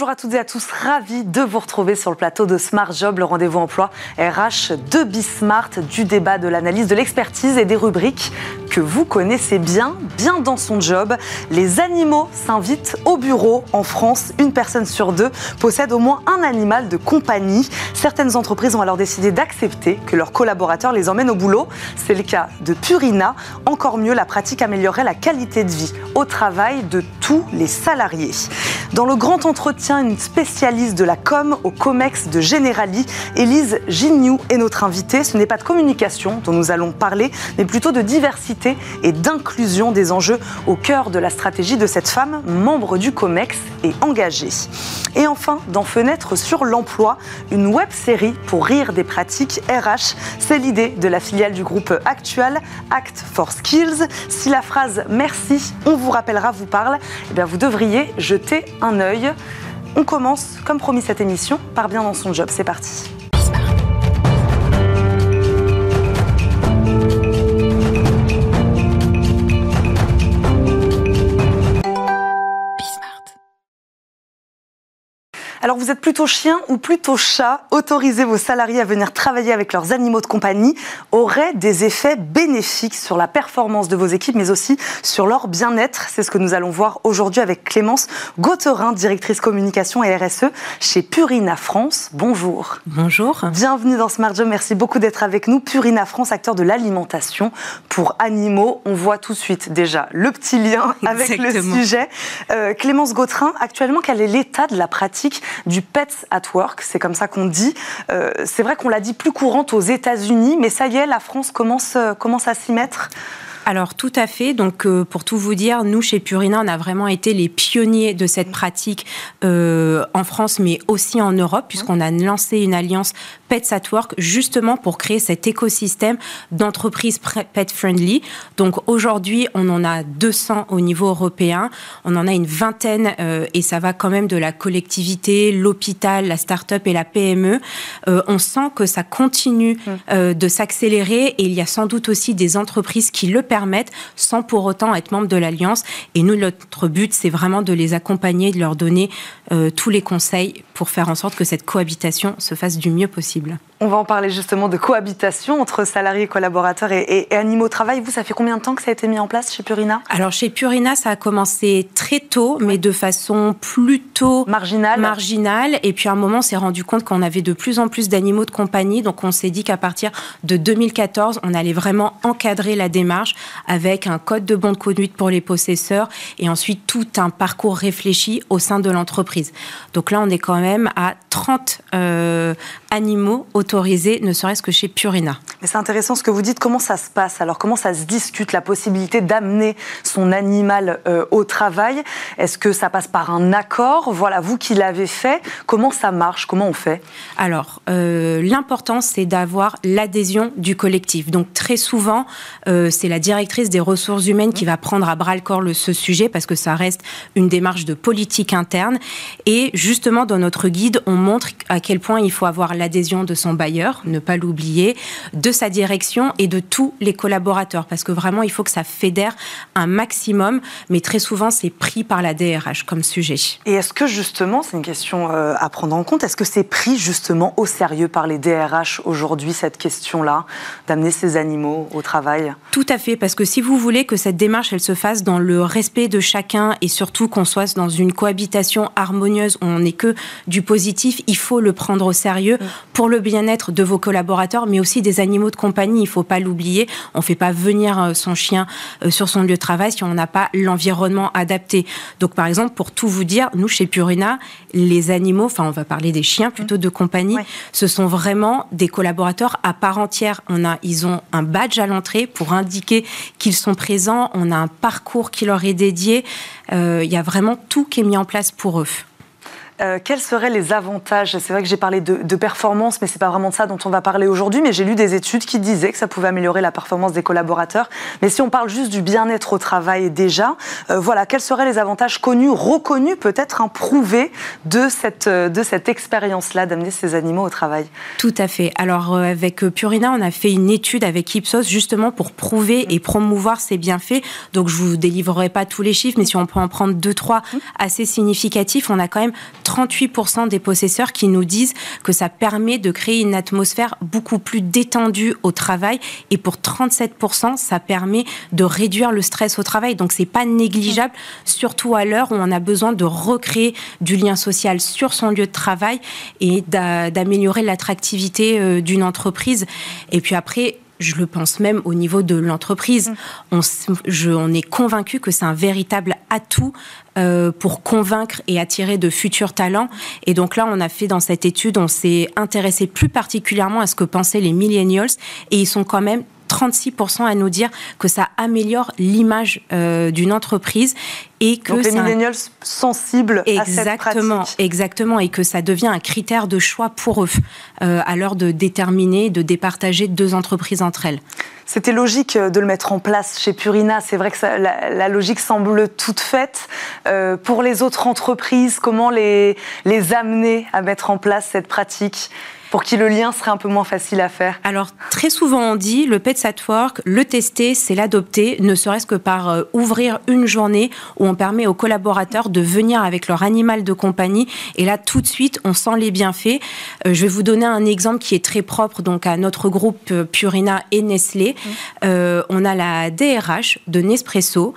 Bonjour à toutes et à tous, ravi de vous retrouver sur le plateau de Smart Job, le rendez-vous emploi RH de Bismart, du débat, de l'analyse, de l'expertise et des rubriques que vous connaissez bien, bien dans son job. Les animaux s'invitent au bureau. En France, une personne sur deux possède au moins un animal de compagnie. Certaines entreprises ont alors décidé d'accepter que leurs collaborateurs les emmènent au boulot. C'est le cas de Purina. Encore mieux, la pratique améliorerait la qualité de vie au travail de tous les salariés. Dans le grand entretien, une spécialiste de la com au COMEX de Generali, Élise Gignoux est notre invitée. Ce n'est pas de communication dont nous allons parler, mais plutôt de diversité et d'inclusion des enjeux au cœur de la stratégie de cette femme, membre du COMEX et engagée. Et enfin, dans Fenêtre sur l'emploi, une web série pour rire des pratiques RH. C'est l'idée de la filiale du groupe actuel, Act for Skills. Si la phrase merci, on vous rappellera, vous parle, eh bien vous devriez jeter un œil. On commence, comme promis, cette émission par bien dans son job. C'est parti. Alors vous êtes plutôt chien ou plutôt chat? Autoriser vos salariés à venir travailler avec leurs animaux de compagnie aurait des effets bénéfiques sur la performance de vos équipes, mais aussi sur leur bien-être. C'est ce que nous allons voir aujourd'hui avec Clémence Gauterin, directrice communication et RSE chez Purina France. Bonjour. Bonjour. Bienvenue dans Smart Job. Merci beaucoup d'être avec nous. Purina France, acteur de l'alimentation pour animaux. On voit tout de suite déjà le petit lien avec le sujet. Euh, Clémence Gauterin, actuellement, quel est l'état de la pratique du Pets at Work, c'est comme ça qu'on dit. Euh, c'est vrai qu'on l'a dit plus courante aux États-Unis, mais ça y est, la France commence, euh, commence à s'y mettre. Alors tout à fait. Donc euh, pour tout vous dire, nous chez Purina, on a vraiment été les pionniers de cette pratique euh, en France, mais aussi en Europe, puisqu'on a lancé une alliance Pets at Work justement pour créer cet écosystème d'entreprises pet friendly. Donc aujourd'hui, on en a 200 au niveau européen, on en a une vingtaine euh, et ça va quand même de la collectivité, l'hôpital, la start-up et la PME. on sent que ça continue mmh. de s'accélérer et il y a sans doute aussi des entreprises qui le permettre sans pour autant être membre de l'Alliance. Et nous, notre but, c'est vraiment de les accompagner, de leur donner euh, tous les conseils pour faire en sorte que cette cohabitation se fasse du mieux possible. On va en parler justement de cohabitation entre salariés, collaborateurs et, animaux au travail. Vous, ça fait combien de temps que ça a été mis en place chez Purina? Alors chez Purina, ça a commencé très tôt, mais de façon plutôt marginale. marginale. Et puis à un moment, on s'est rendu compte qu'on avait de plus en plus d'animaux de compagnie. Donc on s'est dit qu'à partir de 2014, on allait vraiment encadrer la démarche avec un code de bonne conduite pour les possesseurs et ensuite tout un parcours réfléchi au sein de l'entreprise. Donc là, on est quand même à 30 euh, animaux ne serait-ce que chez Purina. Mais c'est intéressant ce que vous dites. Comment ça se passe? Alors, comment ça se discute la possibilité d'amener son animal euh, au travail? Est-ce que ça passe par un accord? Voilà, vous qui l'avez fait, comment ça marche? Comment on fait? Alors, euh, l'important, c'est d'avoir l'adhésion du collectif. Donc, très souvent, euh, c'est la directrice des ressources humaines qui va prendre à bras le corps le, ce sujet parce que ça reste une démarche de politique interne. Et justement, dans notre guide, on montre à quel point il faut avoir l'adhésion de son bailleur, ne pas l'oublier, de sa direction et de tous les collaborateurs, parce que vraiment, il faut que ça fédère un maximum, mais très souvent, c'est pris par la DRH comme sujet. Et est-ce que justement, c'est une question euh, à prendre en compte, est-ce que c'est pris justement au sérieux par les DRH aujourd'hui, cette question-là, d'amener ces animaux au travail? Tout à fait, parce que si vous voulez que cette démarche, elle se fasse dans le respect de chacun et surtout qu'on soit dans une cohabitation harmonieuse où on n'est que du positif, il faut le prendre au sérieux mm. pour le bien-être de vos collaborateurs, mais aussi des animaux de compagnie. Il ne faut pas l'oublier. On ne fait pas venir euh, son chien euh, sur son lieu de travail si on n'a pas l'environnement adapté. Donc, par exemple, pour tout vous dire, nous, chez Purina, les animaux, enfin, on va parler des chiens plutôt de compagnie, ce sont vraiment des collaborateurs à part entière. On a, ils ont un badge à l'entrée pour indiquer qu'ils sont présents. On a un parcours qui leur est dédié. Euh, il y a vraiment tout qui est mis en place pour eux. Euh, quels seraient les avantages? C'est vrai que j'ai parlé de, performance, mais c'est pas vraiment de ça dont on va parler aujourd'hui. Mais j'ai lu des études qui disaient que ça pouvait améliorer la performance des collaborateurs. Mais si on parle juste du bien-être au travail déjà, euh, voilà, quels seraient les avantages connus, reconnus, peut-être prouvés de cette, euh, de cette expérience-là d'amener ces animaux au travail? Tout à fait. Alors avec Purina, on a fait une étude avec Ipsos justement pour prouver et promouvoir ces bienfaits. Donc je vous délivrerai pas tous les chiffres, mais si on peut en prendre deux, trois assez significatifs, on a quand même 38% des possesseurs qui nous disent que ça permet de créer une atmosphère beaucoup plus détendue au travail. Et pour 37%, ça permet de réduire le stress au travail. Donc, c'est pas négligeable, surtout à l'heure où on a besoin de recréer du lien social sur son lieu de travail et d'améliorer l'attractivité euh, d'une entreprise. Et puis après, je le pense même au niveau de l'entreprise. Mm. On, on, est convaincu que c'est un véritable atout euh, pour convaincre et attirer de futurs talents. Et donc là, on a fait dans cette étude, on s'est intéressé plus particulièrement à ce que pensaient les millennials, et ils sont quand même 36% à nous dire que ça améliore l'image euh, d'une entreprise et que Donc les millennials sensibles exactement, à cette Exactement, et que ça devient un critère de choix pour eux euh, à l'heure de déterminer, de départager deux entreprises entre elles. C'était logique euh, de le mettre en place chez Purina. C'est vrai que la, logique semble toute faite. pour les autres entreprises, comment les, les amener à mettre en place cette pratique? Pour qui le lien serait un peu moins facile à faire Alors, très souvent, on dit le Pets at Work, le tester, c'est l'adopter, ne serait-ce que par euh, ouvrir une journée où on permet aux collaborateurs de venir avec leur animal de compagnie. Et là, tout de suite, on sent les bienfaits. Euh, je vais vous donner un exemple qui est très propre donc à notre groupe euh, Purina et Nestlé. Mmh. on a la DRH de Nespresso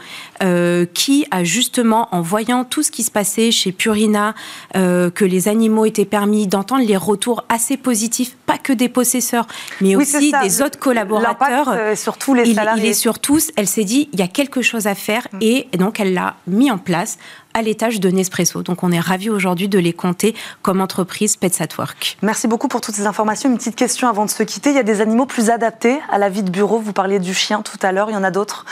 qui a justement, en voyant tout ce qui se passait chez Purina, que les animaux étaient permis, d'entendre les retours assez positif, pas que des possesseurs, mais aussi des autres collaborateurs. Euh, sur tous les salariés. Il est sur tous. Elle s'est dit, il y a quelque chose à faire, mm. et donc elle l'a mis en place à l'étage de Nespresso. Donc on est ravis aujourd'hui de les compter comme entreprise Pets at Work. Merci beaucoup pour toutes ces informations. Une petite question avant de se quitter. Il y a des animaux plus adaptés à la vie de bureau. Vous parliez du chien tout à l'heure. Il y en a d'autres?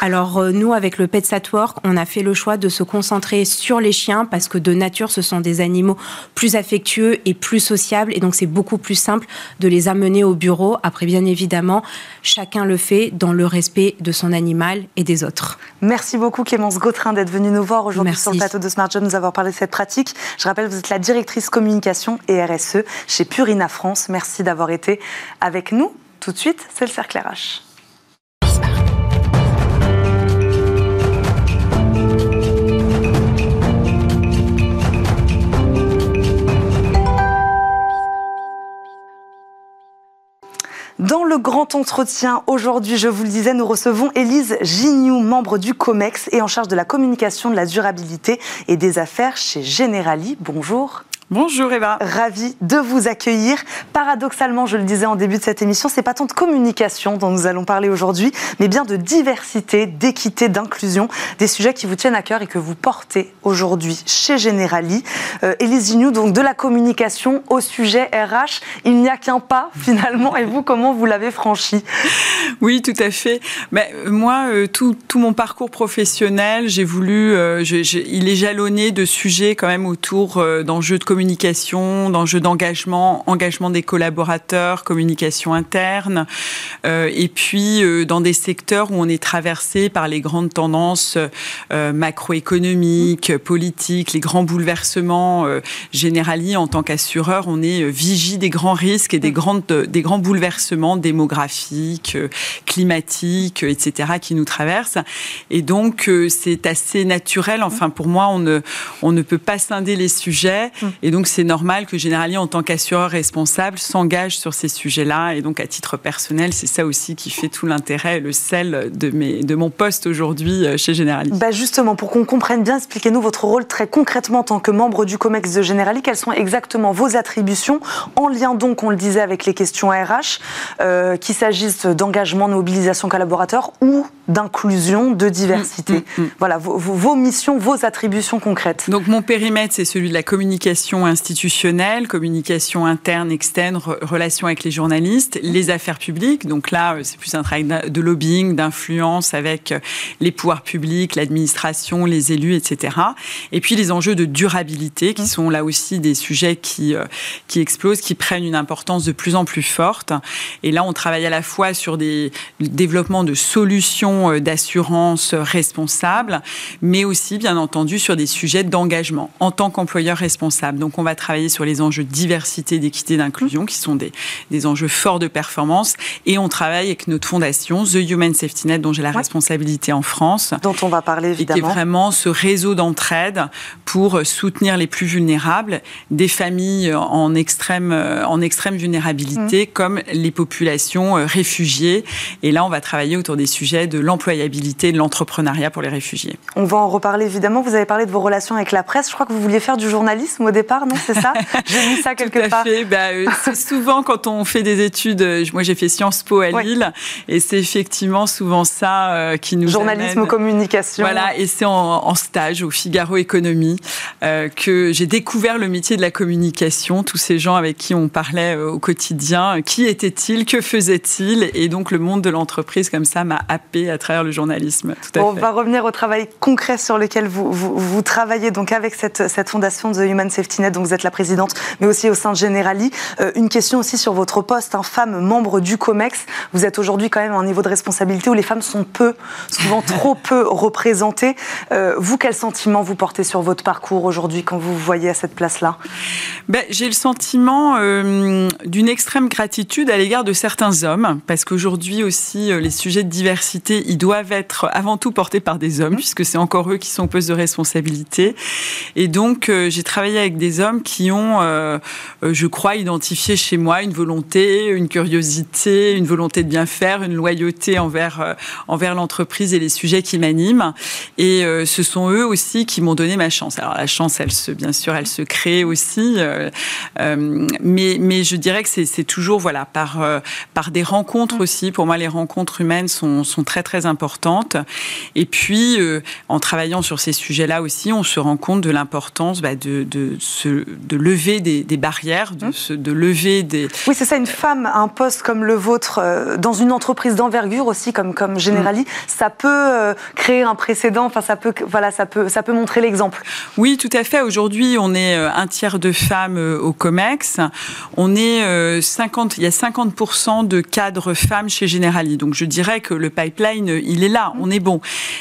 Alors euh, nous, avec le Pets at Work, on a fait le choix de se concentrer sur les chiens parce que de nature, ce sont des animaux plus affectueux et plus sociables. Et donc c'est beaucoup plus simple de les amener au bureau. Après, bien évidemment, chacun le fait dans le respect de son animal et des autres. Merci beaucoup Clémence Gautrin d'être venue nous voir aujourd'hui sur le plateau de Smart Job, nous avoir parlé de cette pratique. Je rappelle, vous êtes la directrice communication et RSE chez Purina France. Merci d'avoir été avec nous. Tout de suite, c'est le cercle RH. Dans le grand entretien, aujourd'hui, je vous le disais, nous recevons Élise Gignoux, membre du COMEX et en charge de la communication, de la durabilité et des affaires chez Generali. Bonjour. Bonjour Eva. Ravi de vous accueillir. Paradoxalement, je le disais en début de cette émission, c'est pas tant de communication dont nous allons parler aujourd'hui, mais bien de diversité, d'équité, d'inclusion, des sujets qui vous tiennent à cœur et que vous portez aujourd'hui chez Generali. Euh, Élise Gignoux, donc de la communication au sujet RH, il n'y a qu'un pas finalement. Et vous, comment vous l'avez franchi? Oui, tout à fait. Mais, euh, moi, euh, tout, tout, mon parcours professionnel, j'ai voulu, euh, il est jalonné de sujets quand même autour d'enjeux de communication communication, d'enjeux d'engagement, engagement des collaborateurs, communication interne, euh, et puis euh, dans des secteurs où on est traversé par les grandes tendances euh, macroéconomiques, politiques, les grands bouleversements. générali, en tant qu'assureur, on est vigie des grands risques et des, grandes, des grands bouleversements démographiques, climatiques, etc., qui nous traversent. Et donc, c'est assez naturel. Enfin, pour moi, on ne, on ne peut pas scinder les sujets. Et et donc, c'est normal que Generali, en tant qu'assureur responsable, s'engage sur ces sujets-là. Et donc, à titre personnel, c'est ça aussi qui fait tout l'intérêt le sel de, mon poste aujourd'hui euh, chez Generali. Bah justement, pour qu'on comprenne bien, expliquez-nous votre rôle très concrètement en tant que membre du COMEX de Generali. Quelles sont exactement vos attributions en lien donc, on le disait, avec les questions RH, euh, qu'il s'agisse d'engagement, de mobilisation collaborateur ou d'inclusion, de diversité. Mm, mm, mm. Voilà, vos, vos missions, vos attributions concrètes. Donc, mon périmètre, c'est celui de la communication institutionnelle, communication interne, externe, relations avec les journalistes, les affaires publiques. Donc là, euh, c'est plus un travail de lobbying, d'influence avec euh, les pouvoirs publics, l'administration, les élus, etc. Et puis les enjeux de durabilité, qui sont là aussi des sujets qui, euh, qui explosent, qui prennent une importance de plus en plus forte. Et là, on travaille à la fois sur des développements de solutions questions d'assurance responsable, mais aussi, bien entendu, sur des sujets d'engagement en tant qu'employeur responsable. Donc, on va travailler sur les enjeux de diversité, d'équité, d'inclusion, qui sont des, des enjeux forts de performance. Et on travaille avec notre fondation, The Human Safety Net, dont j'ai la responsabilité en France. Dont on va parler, évidemment. Et qui est vraiment ce réseau d'entraide pour soutenir les plus vulnérables, des familles en extrême, en extrême vulnérabilité, mmh. comme les populations réfugiées. Et là, on va travailler autour des sujets de l'employabilité, de l'entrepreneuriat pour les réfugiés. On va en reparler, évidemment. Vous avez parlé de vos relations avec la presse. Je crois que vous vouliez faire du journalisme au départ, non? C'est ça? J'ai lu ça quelque Tout à Fait. Bah, euh, c'est souvent quand on fait des études. Euh, moi, j'ai fait Sciences Po à Lille, et c'est effectivement souvent ça euh, qui nous journalisme communication. Voilà, et c'est en, stage au Figaro Économie que j'ai découvert le métier de la communication. Tous ces gens avec qui on parlait au quotidien, qui étaient-ils, que faisaient-ils, et donc le monde de l'entreprise comme ça m'a happé à travers le journalisme. Tout à on fait. va revenir au travail concret sur lequel vous, vous, vous travaillez donc avec cette, cette fondation The Human Safety Net, donc vous êtes la présidente, mais aussi au sein de Generali. Euh, une question aussi sur votre poste, hein, femme membre du COMEX. Vous êtes aujourd'hui quand même à un niveau de responsabilité où les femmes sont peu, souvent trop peu représentées. Euh, vous, quel sentiment vous portez sur votre parcours aujourd'hui quand vous vous voyez à cette place-là? Ben, J'ai le sentiment euh, d'une extrême gratitude à l'égard de certains hommes, parce qu'aujourd'hui aussi, les sujets de diversité, ils doivent être avant tout portés par des hommes, mmh. puisque c'est encore eux qui sont posés de responsabilité. Et donc, j'ai travaillé avec des hommes qui ont, euh, euh, je crois, identifié chez moi une volonté, une curiosité, une volonté de bien faire, une loyauté envers, euh, envers l'entreprise et les sujets qui m'animent. Et ce sont eux aussi qui m'ont donné ma chance. Alors la chance, elle se, bien sûr, elle se crée aussi, mais, mais je dirais que c'est toujours voilà par, par des rencontres mmh. aussi. Pour moi, les rencontres humaines sont, sont très très importantes. Et puis, en travaillant sur ces sujets-là aussi, on se rend compte de l'importance bah, de, de, de lever des, barrières, de, hum. de, lever des... Oui, c'est ça, une femme à un poste comme le vôtre, euh, dans une entreprise d'envergure aussi, comme, comme Generali, hum. ça peut euh, créer un précédent, enfin, ça peut, voilà, ça peut, ça peut montrer l'exemple. Oui, tout à fait. Aujourd'hui, on est euh, un tiers de femmes au COMEX. On est 50, il y a 50% de cadres femmes chez Generali. Donc, je dirais que le pipeline, il est là, on est bon.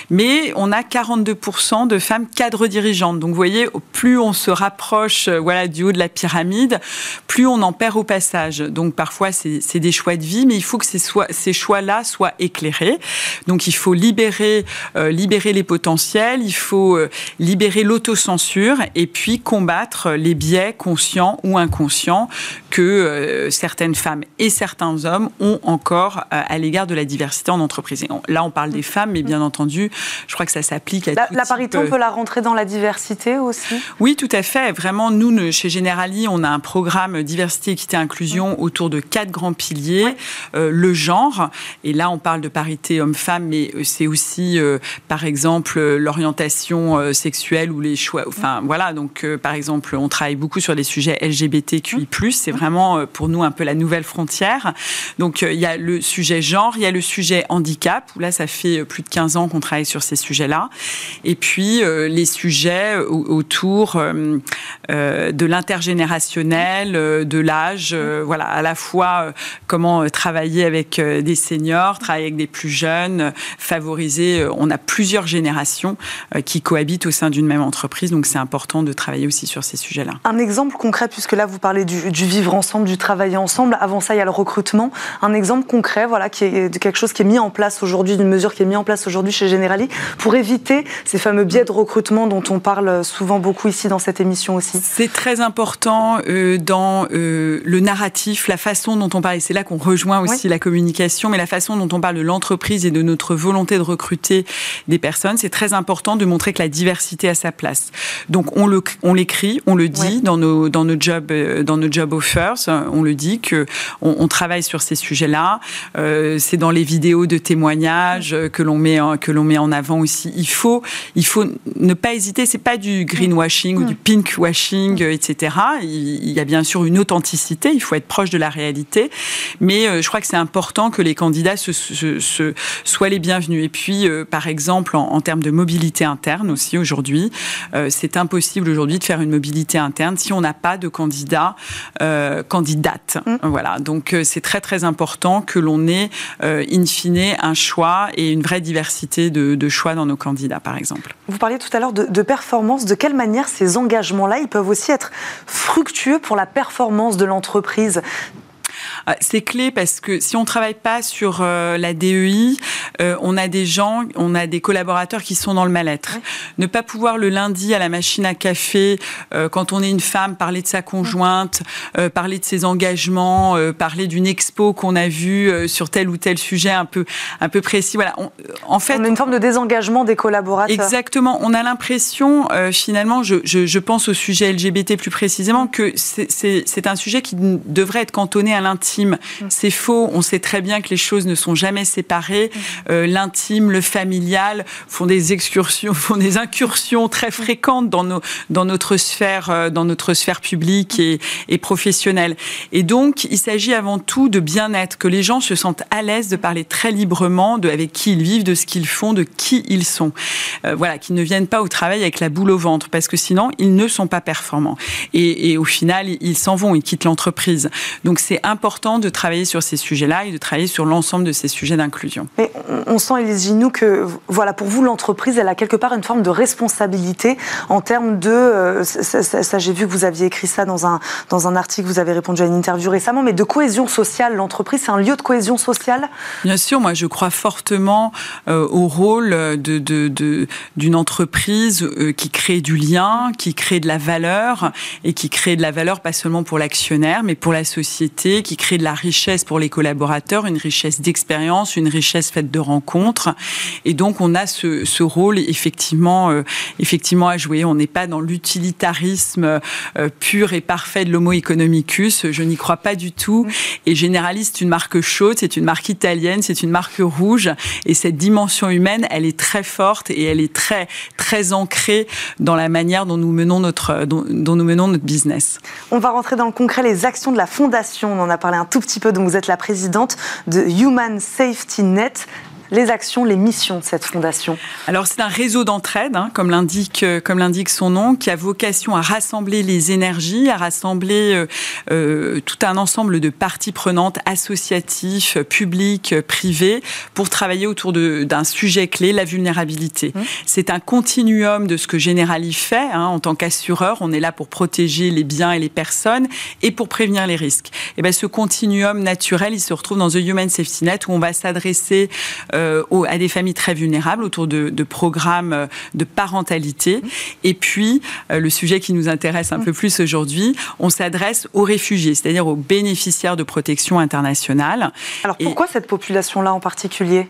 Mais on a 42% de femmes cadres dirigeantes. Donc, vous voyez, plus on se rapproche euh, voilà, du haut de la pyramide, plus on en perd au passage. Donc parfois, c'est des choix de vie, mais il faut que ces, ces choix-là soient éclairés. Donc il faut libérer, euh, libérer les potentiels, il faut euh, libérer l'autocensure et puis combattre les biais conscients ou inconscients que certaines femmes et certains hommes ont encore à l'égard de la diversité en entreprise. là, on parle des femmes, mais bien entendu, je crois que ça s'applique à la, La parité, on peut la rentrer dans la diversité aussi? Oui, tout à fait. Vraiment, nous, chez Generali, on a un programme diversité, équité, inclusion autour de quatre grands piliers. Euh, le genre, et là, on parle de parité homme-femme, mais euh, c'est aussi, euh, par exemple, l'orientation sexuelle ou les choix. Enfin, voilà. Donc, par exemple, on travaille beaucoup sur les sujets LGBTQI+. C'est vraiment, pour nous, un peu la nouvelle frontière. Donc, il y a le sujet genre, il y a le sujet handicap, où là, ça fait plus de 15 ans qu'on travaille sur ces sujets-là. Et puis, les sujets autour euh, de l'intergénérationnel, euh, de l'âge, euh, voilà, à la fois comment travailler avec des seniors, travailler avec des plus jeunes, favoriser. on a plusieurs générations qui cohabitent au sein d'une même entreprise, donc c'est important de travailler aussi sur ces sujets-là. Un exemple concret, puisque là vous parlez du, vivre ensemble, du travailler ensemble. Avant ça, il y a le recrutement. Un exemple concret, voilà, qui est de quelque chose qui est mis en place aujourd'hui, d'une mesure qui est mise en place aujourd'hui chez Generali pour éviter ces fameux biais de recrutement dont on parle souvent beaucoup ici dans cette émission aussi. C'est très important euh, dans euh, le narratif, la façon dont on parle, et c'est là qu'on rejoint aussi la communication, mais la façon dont on parle de l'entreprise et de notre volonté de recruter des personnes, c'est très important de montrer que la diversité a sa place. Donc on le, on l'écrit, on le dit dans nos dans nos jobs euh, dans nos job offers, on le dit que on, on travaille sur ces sujets-là. c'est dans les vidéos de témoignages que l'on met en, que l'on met en avant aussi. Il faut il faut ne pas hésiter. C'est pas du greenwashing ou du pinkwashing etc. Il y a bien sûr une authenticité, il faut être proche de la réalité, mais euh, je crois que c'est important que les candidats se, soient les bienvenus. Et puis, euh, par exemple, en, termes de mobilité interne aussi aujourd'hui, euh, c'est impossible aujourd'hui de faire une mobilité interne si on n'a pas de candidats candidates. Mmh. Voilà, donc c'est très très important que l'on ait in fine un choix et une vraie diversité de, choix dans nos candidats, par exemple. Vous parliez tout à l'heure de, de performance. De quelle manière ces engagements-là, ils peuvent aussi être fructueux pour la performance de l'entreprise? C'est clé parce que si on travaille pas sur euh, la DEI, euh, on a des gens, on a des collaborateurs qui sont dans le mal-être. Ne pas pouvoir le lundi à la machine à café, euh, quand on est une femme, parler de sa conjointe, parler de ses engagements, parler d'une expo qu'on a vue sur tel ou tel sujet un peu, un peu précis. Voilà. en fait, on a une forme de désengagement des collaborateurs. Exactement. On a l'impression, finalement, je, je, je, pense au sujet LGBT plus précisément, que c'est un sujet qui devrait être cantonné à l'intime Mm. C'est faux. On sait très bien que les choses ne sont jamais séparées. Mm. Euh, l'intime, le familial font des excursions, font des incursions très fréquentes dans, nos, dans notre sphère, euh, dans notre sphère publique et, et professionnelle. Et donc, il s'agit avant tout de bien-être, que les gens se sentent à l'aise de parler très librement de avec qui ils vivent, de ce qu'ils font, de qui ils sont. Euh, voilà, qu'ils ne viennent pas au travail avec la boule au ventre, parce que sinon, ils ne sont pas performants. Et, et au final, ils s'en vont, ils quittent l'entreprise. Donc, c'est important de travailler sur ces sujets-là et de travailler sur l'ensemble de ces sujets d'inclusion. Mais on sent, Elise Ginou, que voilà, pour vous, l'entreprise, elle a quelque part une forme de responsabilité en termes de. Euh, ça, j'ai vu que vous aviez écrit ça dans un, dans un article, vous avez répondu à une interview récemment, mais de cohésion sociale. L'entreprise, c'est un lieu de cohésion sociale? Bien sûr, moi, je crois fortement euh, au rôle d'une de, de, entreprise euh, qui crée du lien, qui crée de la valeur et qui crée de la valeur pas seulement pour l'actionnaire, mais pour la société, qui crée de la richesse pour les collaborateurs, une richesse d'expérience, une richesse faite de rencontres. Et donc, on a ce, rôle effectivement, euh, effectivement à jouer. On n'est pas dans l'utilitarisme euh, pur et parfait de l'homo economicus. Je n'y crois pas du tout. Et généraliste, c'est une marque chaude, c'est une marque italienne, c'est une marque rouge. Et cette dimension humaine, elle est très forte et elle est très, très ancrée dans la manière dont nous menons notre, dont nous menons notre business. On va rentrer dans le concret, les actions de la Fondation. On en a parlé un tout petit peu. Donc vous êtes la présidente de Human Safety Net les actions, les missions de cette fondation Alors c'est un réseau d'entraide, hein, comme l'indique euh, comme l'indique son nom, qui a vocation à rassembler les énergies, à rassembler euh, euh tout un ensemble de parties prenantes, associatifs, publics, privés, pour travailler autour d'un sujet clé, la vulnérabilité. Mmh. C'est un continuum de ce que Generali fait hein, en tant qu'assureur. On est là pour protéger les biens et les personnes et pour prévenir les risques. Et ben ce continuum naturel, il se retrouve dans The Human Safety Net où on va s'adresser euh, euh, à des familles très vulnérables autour de, programmes euh, de parentalité. Et puis, euh, le sujet qui nous intéresse un peu plus aujourd'hui, on s'adresse aux réfugiés, c'est-à-dire aux bénéficiaires de protection internationale. Alors pourquoi cette population-là en particulier?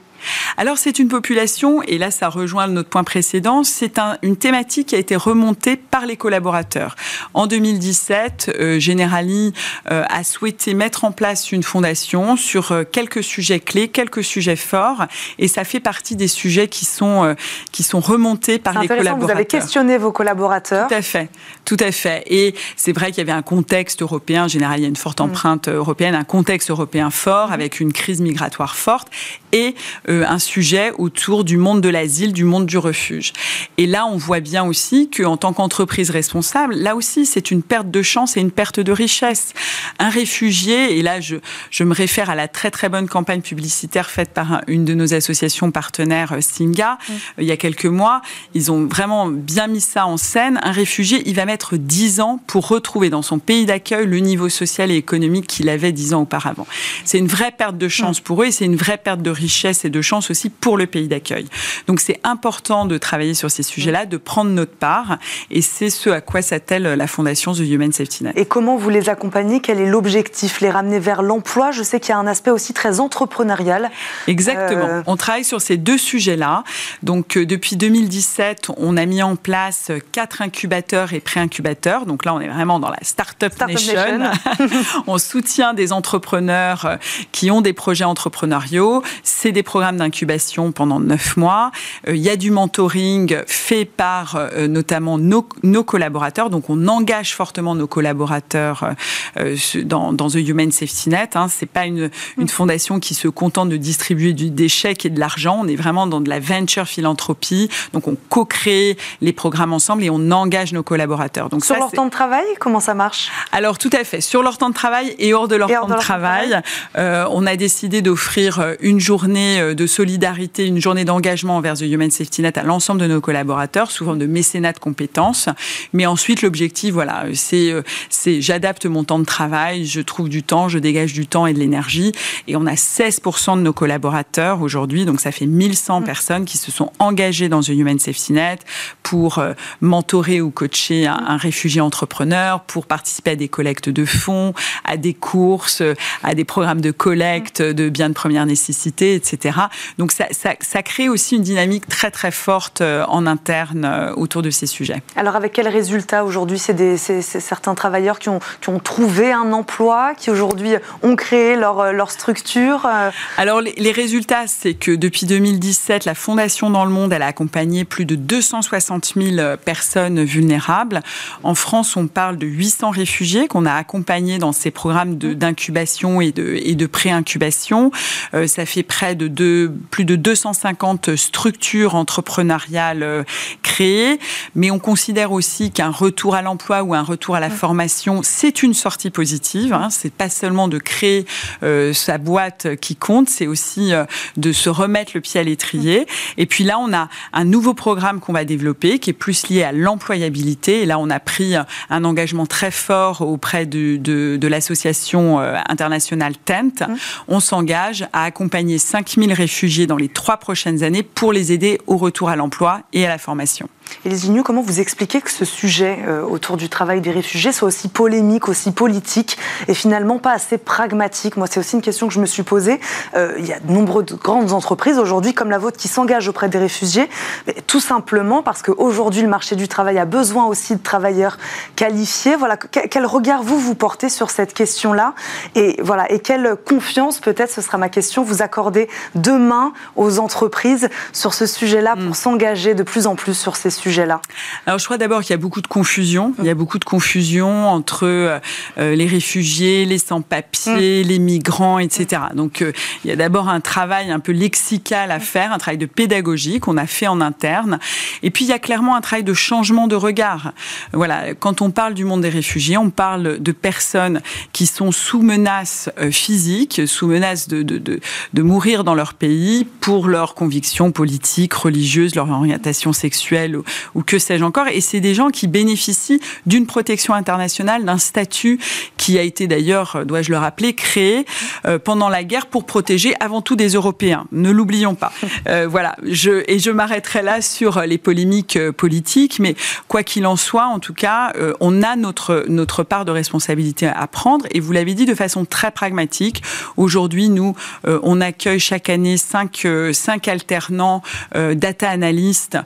Alors c'est une population, et là ça rejoint notre point précédent, c'est une thématique qui a été remontée par les collaborateurs. En 2017, euh, Generali euh, a souhaité mettre en place une fondation sur euh, quelques sujets clés, quelques sujets forts, et ça fait partie des sujets qui sont, euh, qui sont remontés par les collaborateurs. Vous avez questionné vos collaborateurs. Tout à fait, tout à fait. Et c'est vrai qu'il y avait un contexte européen, Generali a une forte mm. empreinte européenne, un contexte européen fort, mm. avec une crise migratoire forte, et un sujet autour du monde de l'asile, du monde du refuge. Et là, on voit bien aussi qu'en tant qu'entreprise responsable, là aussi, c'est une perte de chance et une perte de richesse. Un réfugié, et là, je, je me réfère à la très très bonne campagne publicitaire faite par une de nos associations partenaires, euh, Singa, euh, il y a quelques mois, ils ont vraiment bien mis ça en scène. Un réfugié, il va mettre 10 ans pour retrouver dans son pays d'accueil le niveau social et économique qu'il avait 10 ans auparavant. C'est une vraie perte de chance pour eux et c'est une vraie perte de richesse et de chance aussi pour le pays d'accueil. Donc c'est important de travailler sur ces sujets-là, de prendre notre part, et c'est ce à quoi s'attelle la fondation The Human Safety Net. Et comment vous les accompagnez? Quel est l'objectif? Les ramener vers l'emploi? Je sais qu'il y a un aspect aussi très entrepreneurial. Exactement. Euh, on travaille sur ces deux sujets-là. Donc euh, depuis 2017, on a mis en place quatre incubateurs et pré-incubateurs. Donc là, on est vraiment dans la Startup. Nation. on soutient des entrepreneurs euh, qui ont des projets entrepreneuriaux. C'est des programmes programme d'incubation pendant neuf mois. il y a du mentoring fait par notamment nos, nos, collaborateurs. Donc, on engage fortement nos collaborateurs dans, dans, The Human Safety Net. Hein. C'est pas une, une fondation qui se contente de distribuer du, des chèques et de l'argent. On est vraiment dans de la venture philanthropie. Donc, on co-crée les programmes ensemble et on engage nos collaborateurs. Donc, Sur leur temps de travail, comment ça marche? Alors, tout à fait. Sur leur temps de travail et hors de leur, temps, de travail, euh, on a décidé d'offrir euh, une journée euh, de solidarité, une journée d'engagement envers The Human Safety Net à l'ensemble de nos collaborateurs, forme de mécénat de compétences. Mais ensuite, l'objectif, voilà, c'est, c'est j'adapte mon temps de travail, je trouve du temps, je dégage du temps et de l'énergie. Et on a 16% de nos collaborateurs aujourd'hui, donc ça fait 1100 mmh. personnes qui se sont engagées dans The Human Safety Net pour mentorer ou coacher un, un réfugié entrepreneur, pour participer à des collectes de fonds, à des courses, à des programmes de collecte de biens de première nécessité, etc. Donc ça, ça, crée aussi une dynamique très très forte euh, en interne euh, autour de ces sujets. Alors avec quels résultats aujourd'hui C'est certains travailleurs qui ont, qui ont trouvé un emploi, qui aujourd'hui ont créé leur, euh, leur structure Alors les, les résultats, c'est que depuis 2017, la Fondation dans le monde, elle a accompagné plus de 260 000 personnes vulnérables. En France, on parle de 800 réfugiés qu'on a accompagnés dans ces programmes d'incubation et de, et de pré-incubation. Euh, ça fait près de plus de 250 structures entrepreneuriales euh, créées. Mais on considère aussi qu'un retour à l'emploi ou un retour à la formation, c'est une sortie positive. Hein. C'est pas seulement de créer euh, sa boîte qui compte, c'est aussi de se remettre le pied à l'étrier. Et puis là, on a un nouveau programme qu'on va développer qui est plus lié à l'employabilité. Et là, on a pris un engagement très fort auprès de, de, de l'association euh, internationale TENT. On s'engage à accompagner 5000 réfugiés dans les trois prochaines années pour les aider au retour à l'emploi et à la formation. Élise Vigneault, comment vous expliquez que ce sujet euh, autour du travail des réfugiés soit aussi polémique, aussi politique et finalement pas assez pragmatique? Moi, c'est aussi une question que je me suis posée. Euh, il y a de nombreuses grandes entreprises aujourd'hui, comme la vôtre, qui s'engagent auprès des réfugiés, tout simplement parce qu'aujourd'hui, le marché du travail a besoin aussi de travailleurs qualifiés. Voilà, quel regard vous vous portez sur cette question-là? Et voilà, et quelle confiance, peut-être, ce sera ma question, vous accordez demain aux entreprises sur ce sujet-là pour mm. s'engager de plus en plus sur ces sujets Alors je crois d'abord qu'il y a beaucoup de confusion. Il y a beaucoup de confusion entre euh, euh, les réfugiés, les sans-papiers, mm. les migrants, etc. Donc euh, il y a d'abord un travail un peu lexical à faire, un travail de pédagogie qu'on a fait en interne. Et puis il y a clairement un travail de changement de regard. Voilà, quand on parle du monde des réfugiés, on parle de personnes qui sont sous menace physique, sous menace de, de, de, de mourir dans leur pays pour leurs convictions politiques, religieuses, leur orientation sexuelle ou que sais-je encore. Et c'est des gens qui bénéficient d'une protection internationale, d'un statut qui a été d'ailleurs, dois-je le rappeler, créé euh, pendant la guerre pour protéger avant tout des Européens. Ne l'oublions pas. Euh, voilà. Je, et je m'arrêterai là sur les polémiques euh, politiques, mais quoi qu'il en soit, en tout cas, on a notre, notre part de responsabilité à prendre. Et vous l'avez dit de façon très pragmatique. Aujourd'hui, nous, on accueille chaque année cinq, cinq alternants data analystes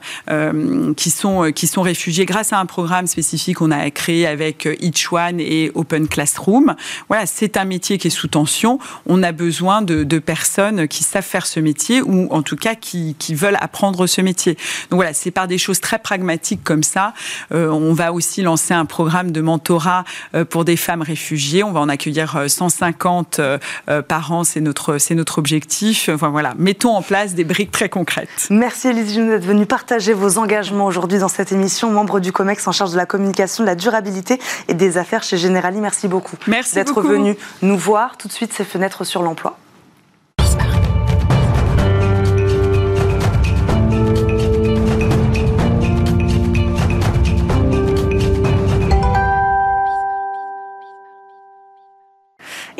qui sont, euh, qui sont réfugiés grâce à un programme spécifique qu'on a créé avec euh, Each One et Open Classroom. Voilà, c'est un métier qui est sous tension. On a besoin de, de, personnes qui savent faire ce métier ou en tout cas qui, qui veulent apprendre ce métier. Donc voilà, c'est par des choses très pragmatiques comme ça. Euh, on va aussi lancer un programme de mentorat pour des femmes réfugiées. On va en accueillir 150 par an, c'est notre, c'est notre objectif. Enfin voilà, mettons en place des briques très concrètes. Merci Elise d'être venue partager vos engagements aujourd'hui dans cette émission, membre du COMEX en charge de la communication, de la durabilité et des affaires chez Generali. Merci beaucoup d'être venu nous voir. Tout de suite, ces fenêtres sur l'emploi.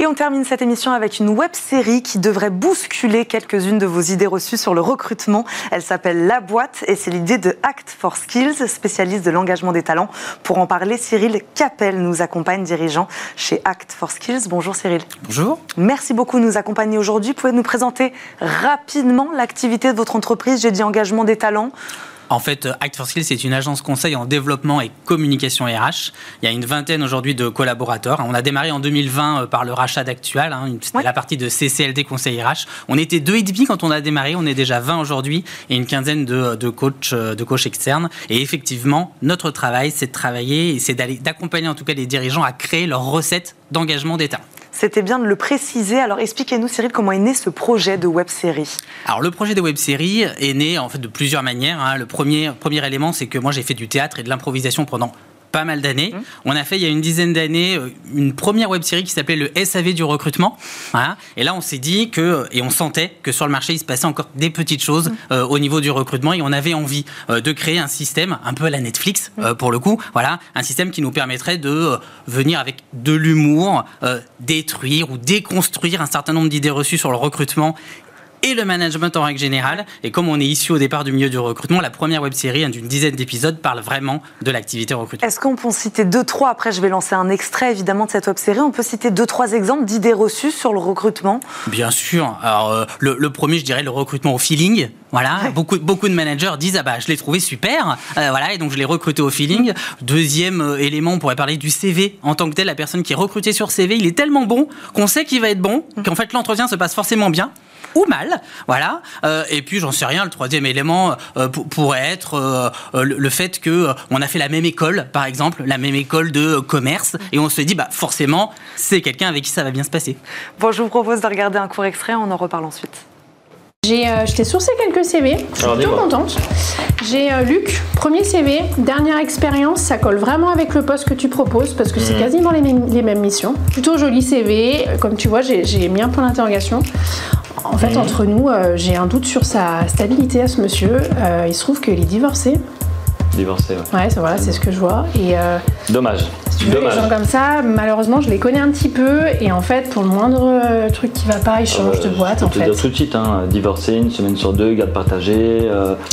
Et on termine cette émission avec une web série qui devrait bousculer quelques-unes de vos idées reçues sur le recrutement. Elle s'appelle La Boîte et c'est l'idée de Act for Skills, spécialiste de l'engagement des talents. Pour en parler, Cyril Capel nous accompagne, dirigeant chez Act for Skills. Bonjour Cyril. Bonjour. Merci beaucoup de nous accompagner aujourd'hui. Pouvez nous présenter rapidement l'activité de votre entreprise J'ai dit engagement des talents? En fait, Act for Skills, c'est une agence conseil en développement et communication RH. Il y a une vingtaine aujourd'hui de collaborateurs. On a démarré en 2020 euh, par le rachat d'Actual, hein, c'était la partie de CCLD Conseil RH. On était deux et demi quand on a démarré, on est déjà 20 aujourd'hui et une quinzaine de, de coachs euh, de externes. Et effectivement, notre travail, c'est de travailler et c'est d'accompagner en tout cas les dirigeants à créer leurs recettes d'engagement d'État. C'était bien de le préciser. Alors expliquez-nous, Cyril, comment est né ce projet de web série Alors le projet de web série est né en fait de plusieurs manières. Hein. Le premier, premier élément, c'est que moi j'ai fait du théâtre et de l'improvisation pendant pas mal d'années. Mmh. On a fait il y a une dizaine d'années euh, une première web série qui s'appelait le SAV du recrutement. Et là, on s'est dit que, et on sentait que sur le marché, il se passait encore des petites choses mmh. euh, au niveau du recrutement et on avait envie euh, de créer un système, un peu à la Netflix mmh. pour le coup, voilà, un système qui nous permettrait de venir avec de l'humour, détruire ou déconstruire un certain nombre d'idées reçues sur le recrutement et le management en règle générale. Et comme on est issu au départ du milieu du recrutement, la première web série hein, d'une dizaine d'épisodes parle vraiment de l'activité recrutement. Est-ce qu'on peut citer deux, trois? Après, je vais lancer un extrait évidemment de cette web série. On peut citer deux, trois exemples d'idées reçues sur le recrutement? Bien sûr. Alors, euh, le, premier, je dirais, le recrutement au feeling. Voilà, beaucoup, beaucoup de managers disent ah bah je l'ai trouvé super, euh, voilà et donc je l'ai recruté au feeling. Deuxième euh, élément, on pourrait parler du CV en tant que tel. La personne qui est recrutée sur CV, il est tellement bon qu'on sait qu'il va être bon, qu'en fait l'entretien se passe forcément bien ou mal. Voilà. Euh, et puis, j'en sais rien, le troisième élément euh, pourrait être euh, le, fait que on a fait la même école, par exemple, la même école de commerce, et on se dit, bah, forcément, c'est quelqu'un avec qui ça va bien se passer. Bon, je vous propose de regarder un court extrait, on en reparle ensuite. J'ai, je t'ai sourcé quelques CV, je suis plutôt contente. J'ai Luc, premier CV, dernière expérience, ça colle vraiment avec le poste que tu proposes parce que c'est mmh. quasiment les mêmes, les mêmes, missions. Plutôt joli CV, comme tu vois, j'ai, j'ai mis un point d'interrogation. En fait, entre nous, euh, j'ai un doute sur sa stabilité à ce monsieur. Euh, il se trouve qu'il est divorcé. Divorcé, ouais. Ouais, voilà, c'est ce que je vois. Et, euh, Dommage. Si les gens comme ça, malheureusement, je les connais un petit peu. Et en fait, pour le moindre truc qui va pas, ils changent de boîte. Je en fait. dire tout de suite, hein, divorcé, une semaine sur deux, garde partagée,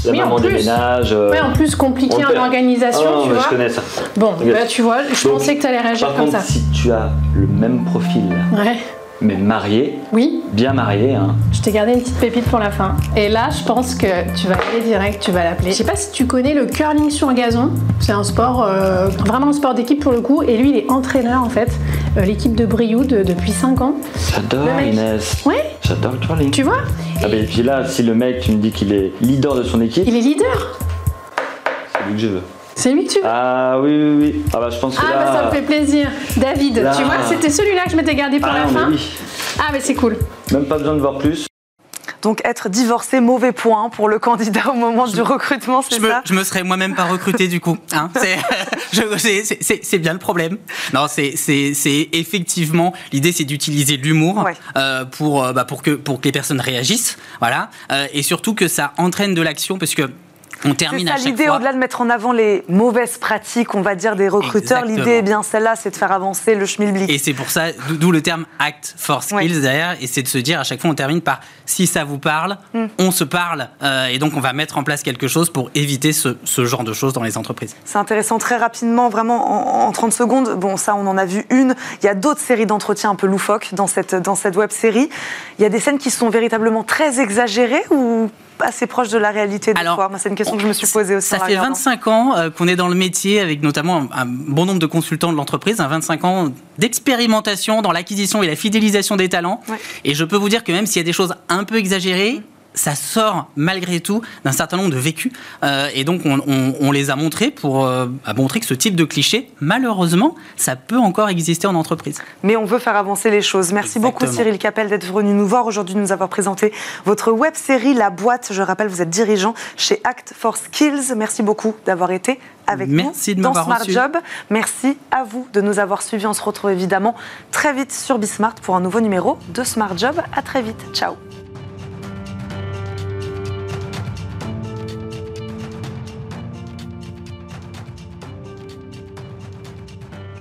la maman déménage. ouais, en plus, compliqué en organisation, ah, tu vois. Je connais ça. Bon, bah, tu vois, je pensais que tu allais réagir par comme contre, ça. Si tu as le même profil. Ouais mais marié. Oui. Bien marié. Hein. Je t'ai gardé une petite pépite pour la fin. Et là, je pense que tu vas aller direct, tu vas l'appeler. Je sais pas si tu connais le curling sur gazon. C'est un sport, euh, vraiment un sport d'équipe pour le coup. Et lui, il est entraîneur en fait. Euh, l'équipe de Brioude depuis 5 ans. J'adore Inès. Oui. J'adore le curling. Tu vois Ah, et puis là, si le mec, tu me dis qu'il est leader de son équipe. Il est leader C'est lui que je veux. C'est lui que tu veux Ah oui, oui, oui. Ah bah je pense que Ah bah ça me fait plaisir. David, tu vois, c'était celui-là que je m'étais gardé pour ah la fin. Oui. Ah mais c'est cool. Même pas besoin de voir plus. Donc être divorcé, mauvais point pour le candidat au moment du recrutement, c'est ça Je me serais moi-même pas recruté du coup. Hein c'est bien le problème. Non, c'est effectivement l'idée, c'est d'utiliser l'humour euh, pour euh, bah, pour que pour que les personnes réagissent, voilà, euh, et surtout que ça entraîne de l'action parce que on termine ça, l'idée, au-delà de mettre en avant les mauvaises pratiques, on va dire, des recruteurs, l'idée est bien celle-là, c'est de faire avancer le schmilblick. Et c'est pour ça, d'où le terme Act for Skills derrière, et c'est de se dire à chaque fois, on termine par si ça vous parle, hmm. on se parle, euh, et donc on va mettre en place quelque chose pour éviter ce, genre de choses dans les entreprises. C'est intéressant, très rapidement, vraiment en, 30 secondes. Bon, ça, on en a vu une. Il y a d'autres séries d'entretiens un peu loufoques dans cette, dans cette web série. Il y a des scènes qui sont véritablement très exagérées ou assez proche de la réalité des fois C'est une question que je me suis posée aussi. Ça fait 25 ans euh, qu'on est dans le métier avec notamment un, bon nombre de consultants de l'entreprise, 25 ans d'expérimentation dans l'acquisition et la fidélisation des talents. Et je peux vous dire que même s'il y a des choses un peu exagérées, ça sort malgré tout d'un certain nombre de vécus. Euh, et donc, on, les a montrés pour euh, montrer que ce type de cliché, malheureusement, ça peut encore exister en entreprise. Mais on veut faire avancer les choses. Merci beaucoup, Cyril Capel, d'être venu nous voir aujourd'hui, nous avoir présenté votre web série La Boîte. Je rappelle, vous êtes dirigeant chez Act for Skills. Merci beaucoup d'avoir été avec Merci nous dans Smart Job. Merci à vous de nous avoir suivis. On se retrouve évidemment très vite sur Bismart pour un nouveau numéro de Smart Job. À très vite. Ciao.